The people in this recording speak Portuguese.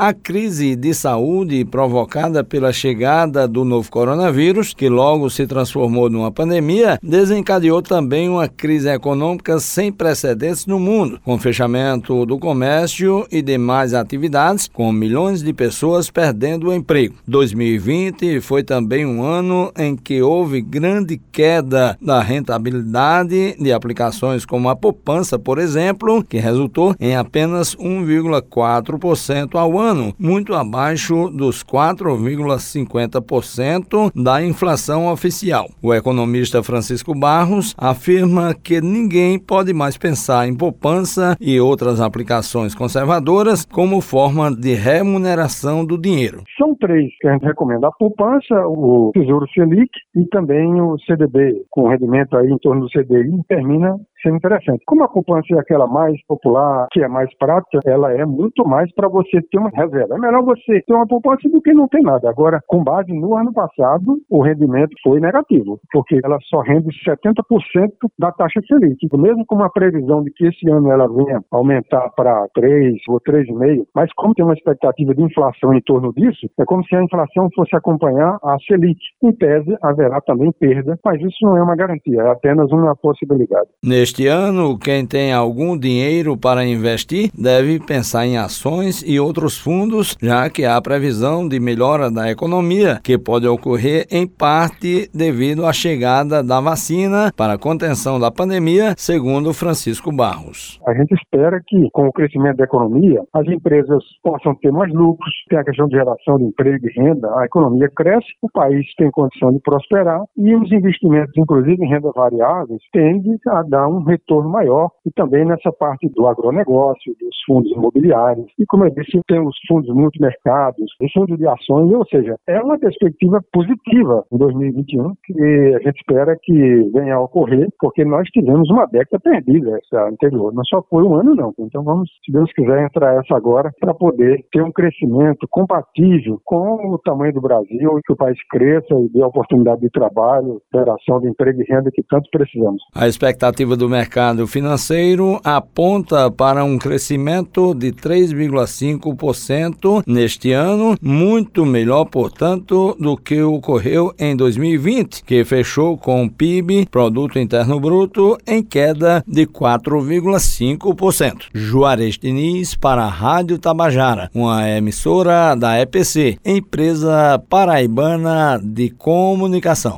A crise de saúde provocada pela chegada do novo coronavírus, que logo se transformou numa pandemia, desencadeou também uma crise econômica sem precedentes no mundo, com fechamento do comércio e demais atividades, com milhões de pessoas perdendo o emprego. 2020 foi também um ano em que houve grande queda da rentabilidade de aplicações como a poupança, por exemplo, que resultou em apenas 1,4% ao ano, muito abaixo dos 4,50% da inflação oficial. O economista Francisco Barros afirma que ninguém pode mais pensar em poupança e outras aplicações conservadoras como forma de remuneração do dinheiro. São três que a gente recomenda: a poupança, o Tesouro Selic e também o CDB, com rendimento aí em torno do CDI, termina sendo interessante. Como a poupança é aquela mais popular, que é mais prática, ela é muito mais para você ter uma reserva. É melhor você ter uma poupança do que não ter nada. Agora, com base no ano passado, o rendimento foi negativo, porque ela só rende 70% da taxa Selic. Mesmo com uma previsão de que esse ano ela venha aumentar para 3 ou 3,5, mas como tem uma expectativa de inflação em torno disso, é como se a inflação fosse acompanhar a Selic. Em tese, haverá também perda, mas isso não é uma garantia, é apenas uma possibilidade. Neste ano, quem tem algum dinheiro para investir deve pensar em ações e outros fundos, já que há previsão de melhora da economia, que pode ocorrer em parte devido à chegada da vacina para a contenção da pandemia, segundo Francisco Barros. A gente espera que, com o crescimento da economia, as empresas possam ter mais lucros, tem a questão de geração de emprego e renda, a economia cresce, o país tem condição de prosperar e os investimentos, inclusive em renda variáveis, tendem a dar um um retorno maior e também nessa parte do agronegócio, dos fundos imobiliários. E como eu disse, tem os fundos multimercados, os fundos de ações, ou seja, é uma perspectiva positiva em 2021 que a gente espera que venha a ocorrer, porque nós tivemos uma década perdida essa anterior. Não só foi um ano, não. Então vamos, se Deus quiser, entrar essa agora para poder ter um crescimento compatível com o tamanho do Brasil, que o país cresça e dê oportunidade de trabalho, geração de emprego e renda que tanto precisamos. A expectativa do mercado financeiro aponta para um crescimento de 3,5% neste ano, muito melhor, portanto, do que ocorreu em 2020, que fechou com o PIB, Produto Interno Bruto, em queda de 4,5%. Juarez Diniz para a Rádio Tabajara, uma emissora da EPC, empresa paraibana de comunicação.